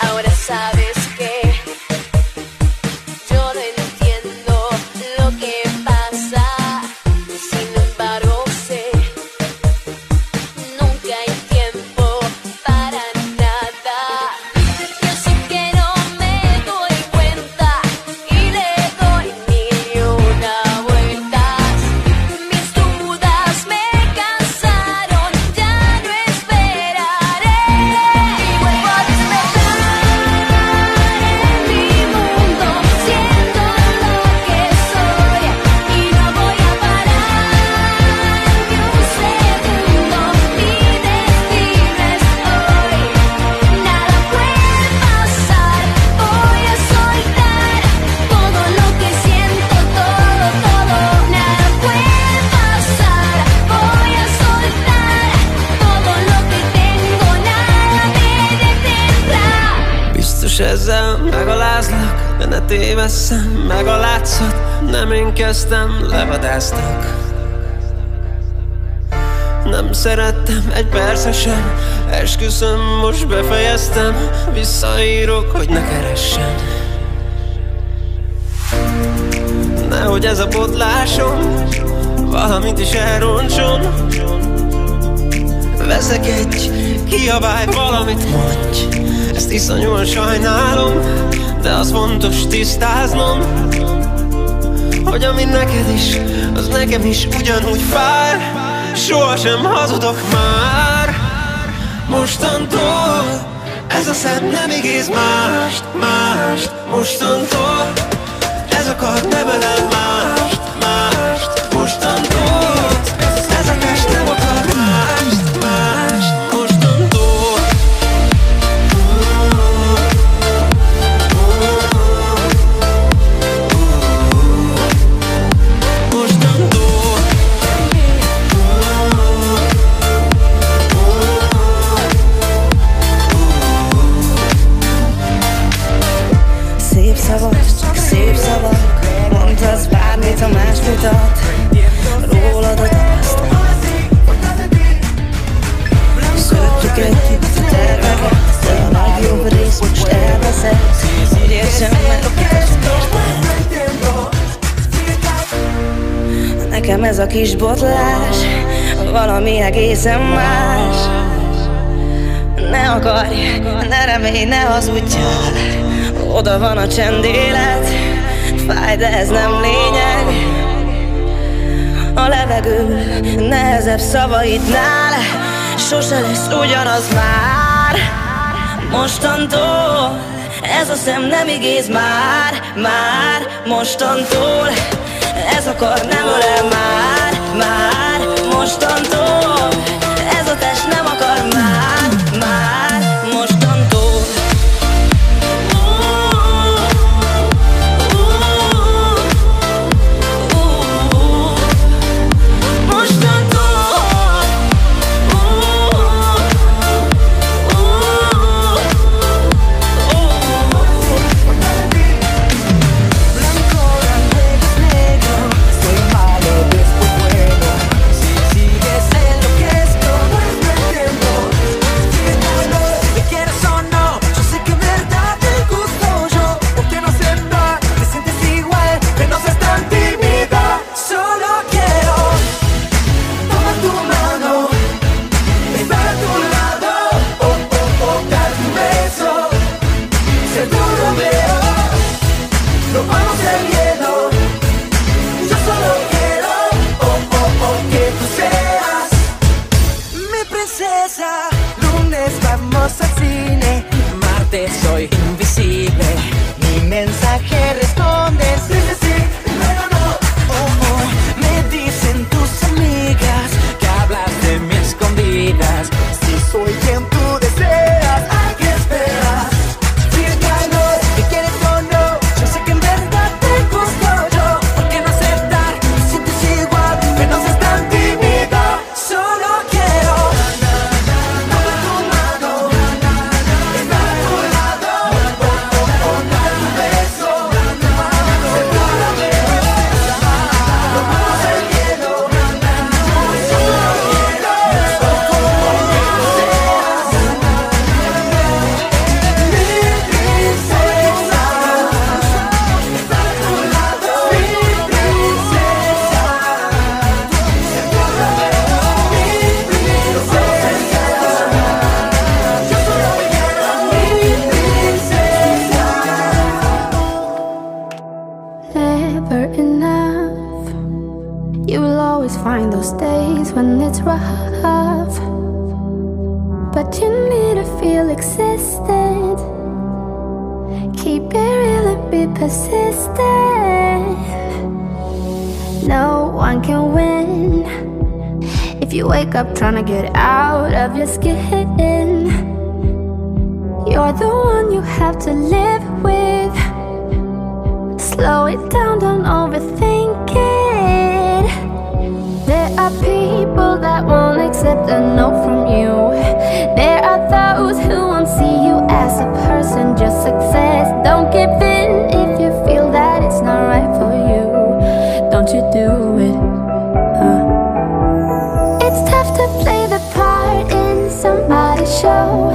ahora sabes. sem hazudok már. Mostantól ez a szem nem igéz mást, mást Mostantól. egész már, már mostantól No one can win. If you wake up trying to get out of your skin You're the one you have to live with. Slow it down, don't overthink it. There are people that won't accept a no from you. There are those who won't see you as a person, just success. Don't give show.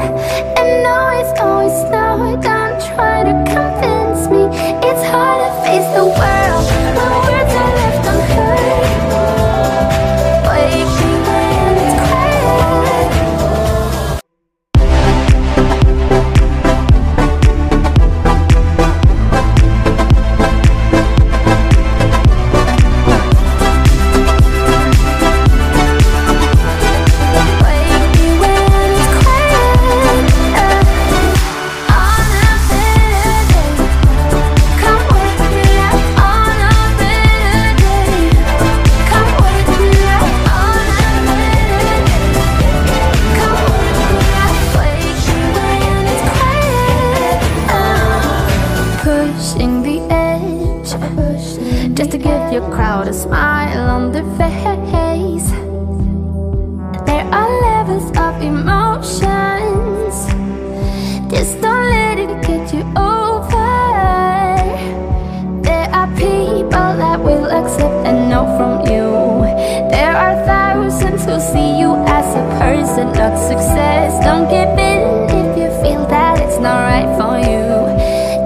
see you as a person, not success. Don't give in if you feel that it's not right for you.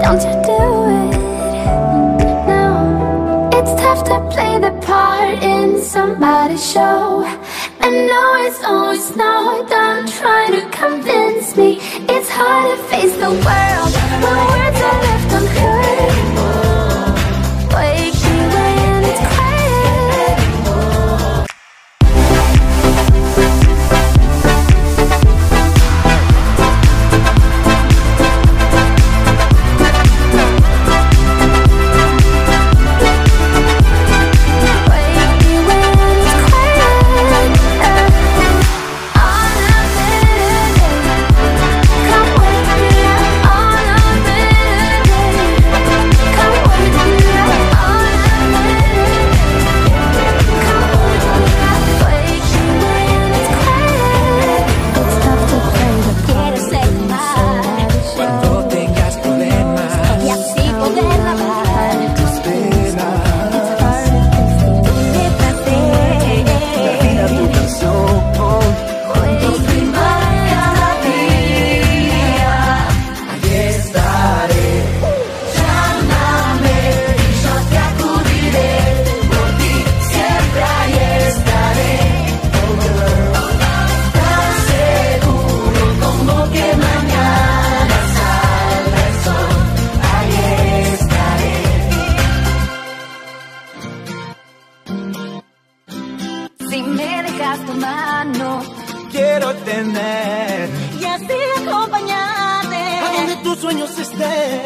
Don't you do it. No, it's tough to play the part in somebody's show. I know it's always no, don't try to convince me. It's hard to face the world. My words are left unheard. there.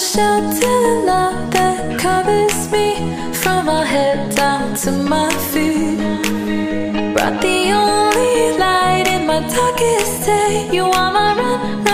shelter the love that covers me From my head down to my feet. Brought the only light in my darkest day. You are my running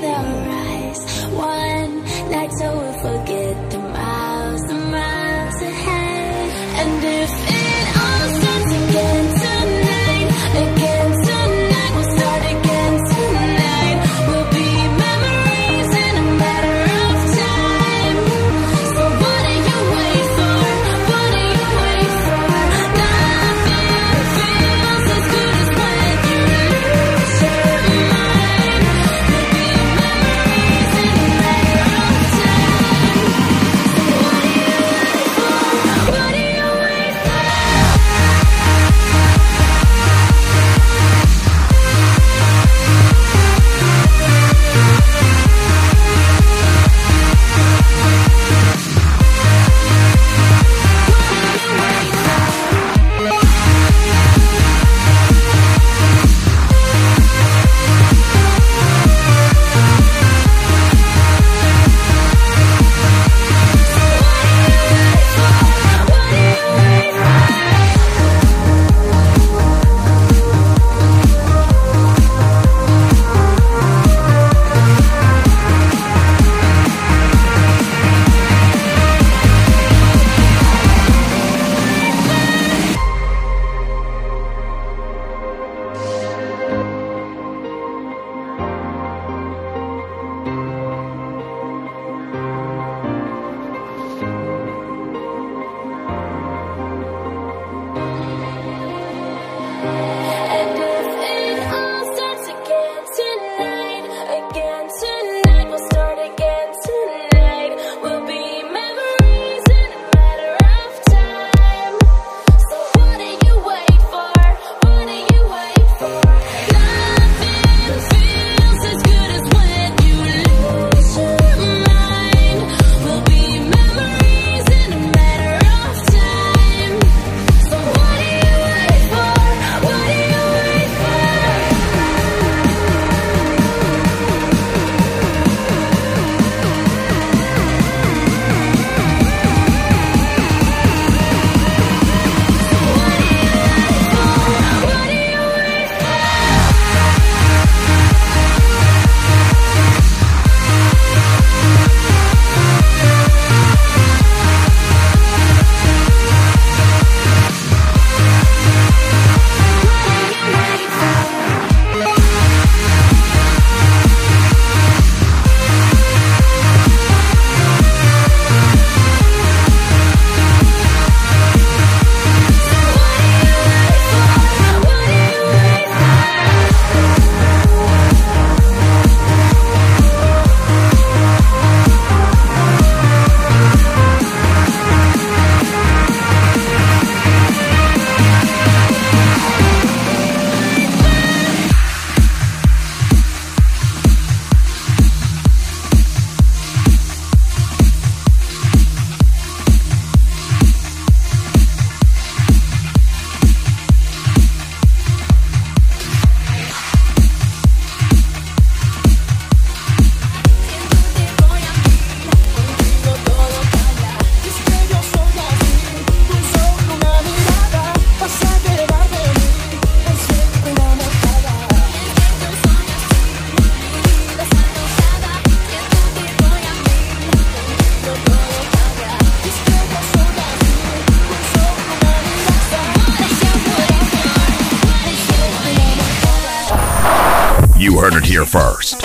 The rise. One night so we'll forget the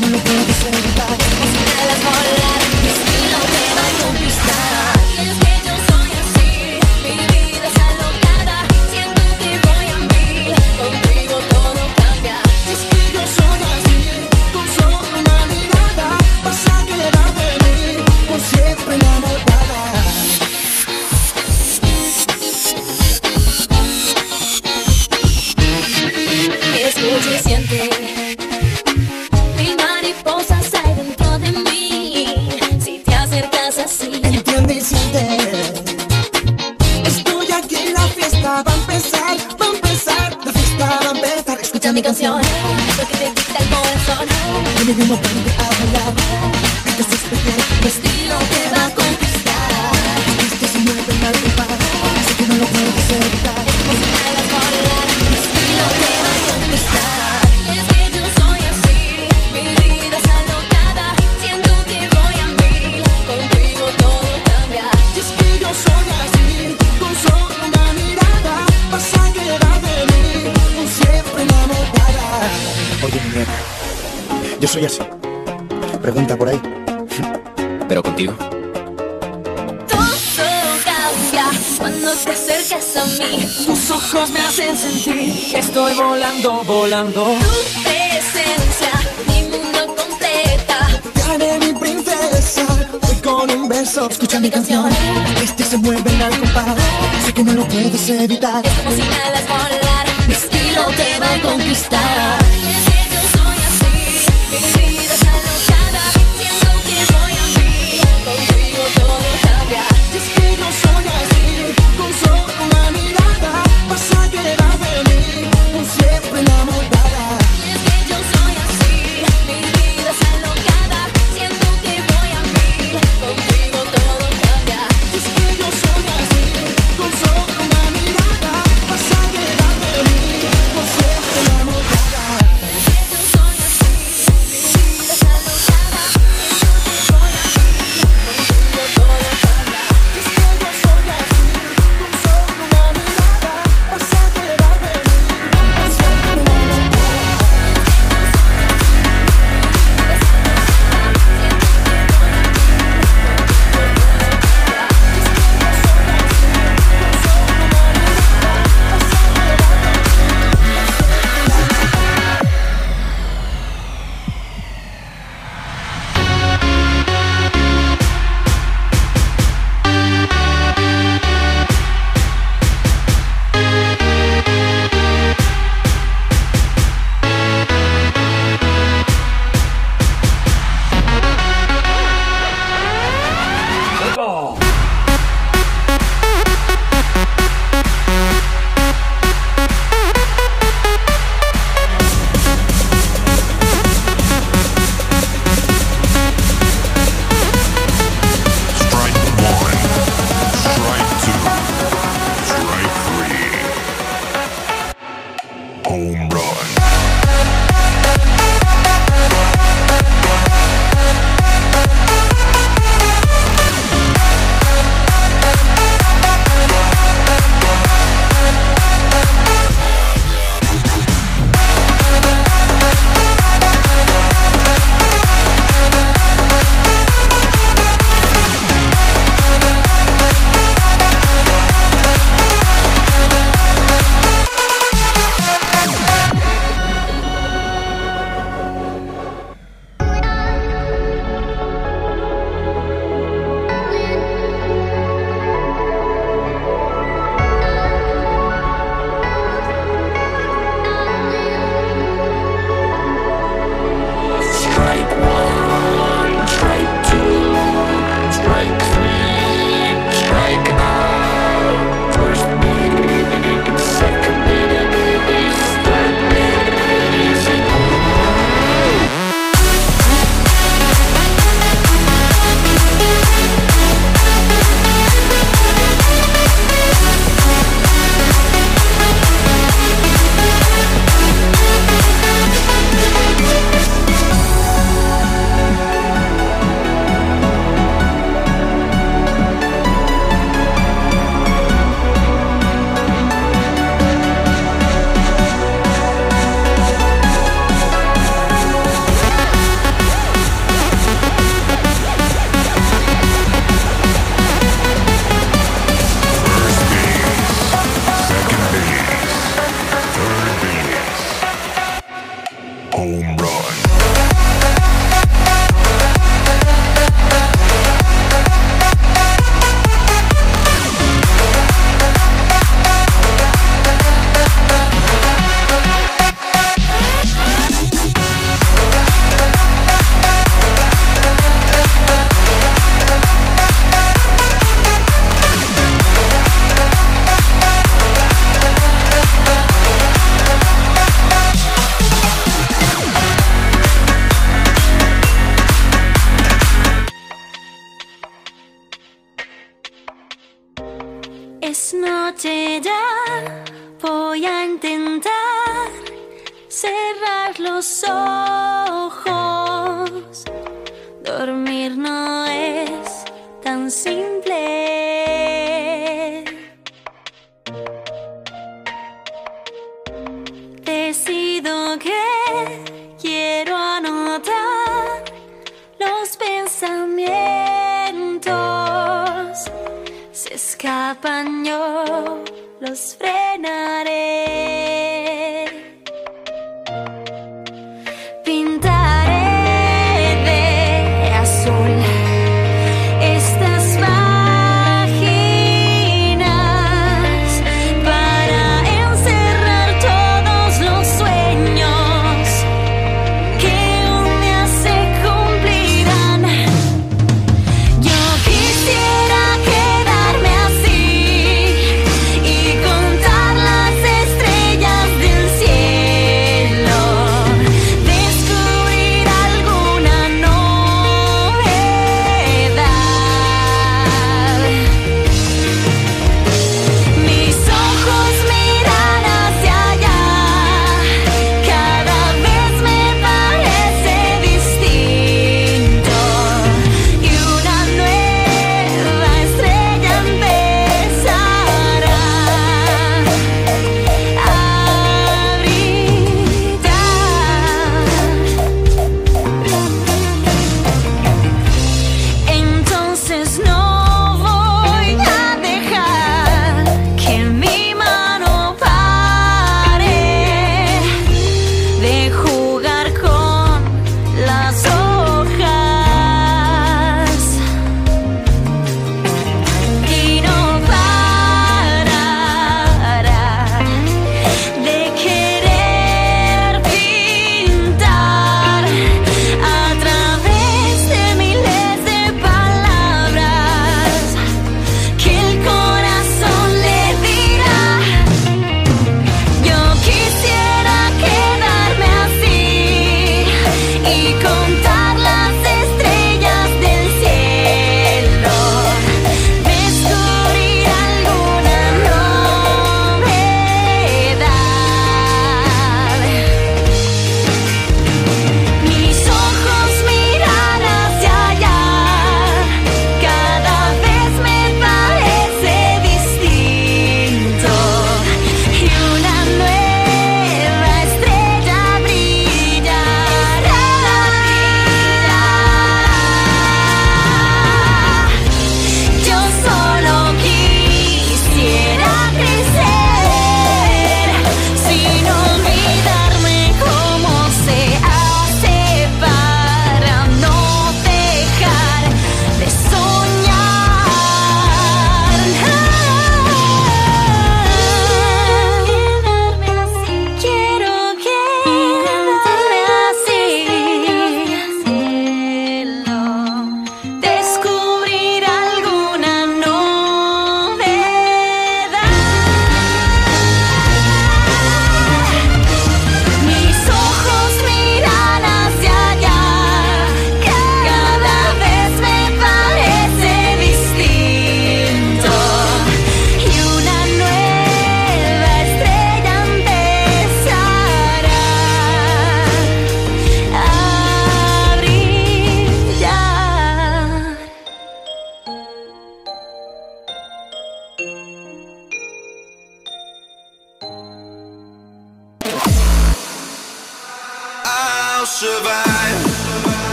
Tengo lo Yo soy así. Pregunta por ahí. Pero contigo. Todo cambia cuando te acercas a mí. Tus ojos me hacen sentir estoy volando, volando. Tu presencia, mi mundo completa. Te mi princesa. Voy con un beso. Escucha mi canción. Este se mueve al compás. Sé que no lo puedes evitar. Es como si volar. Mi estilo te va a conquistar.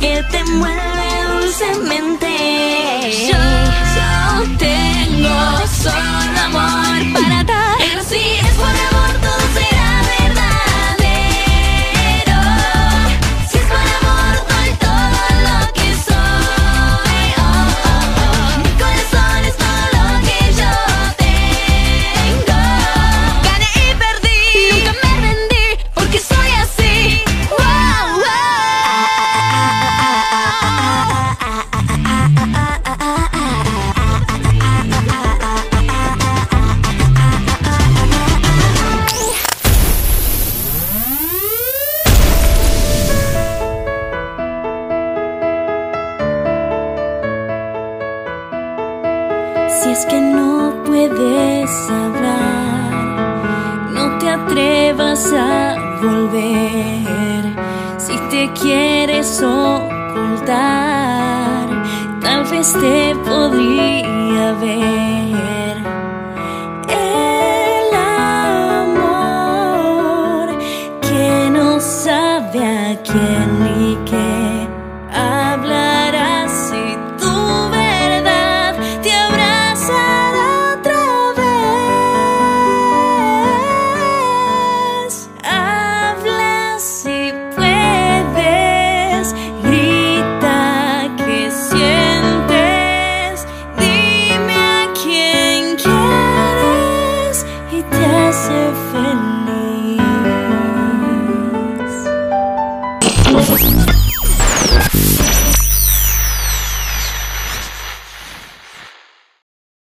que te mueve.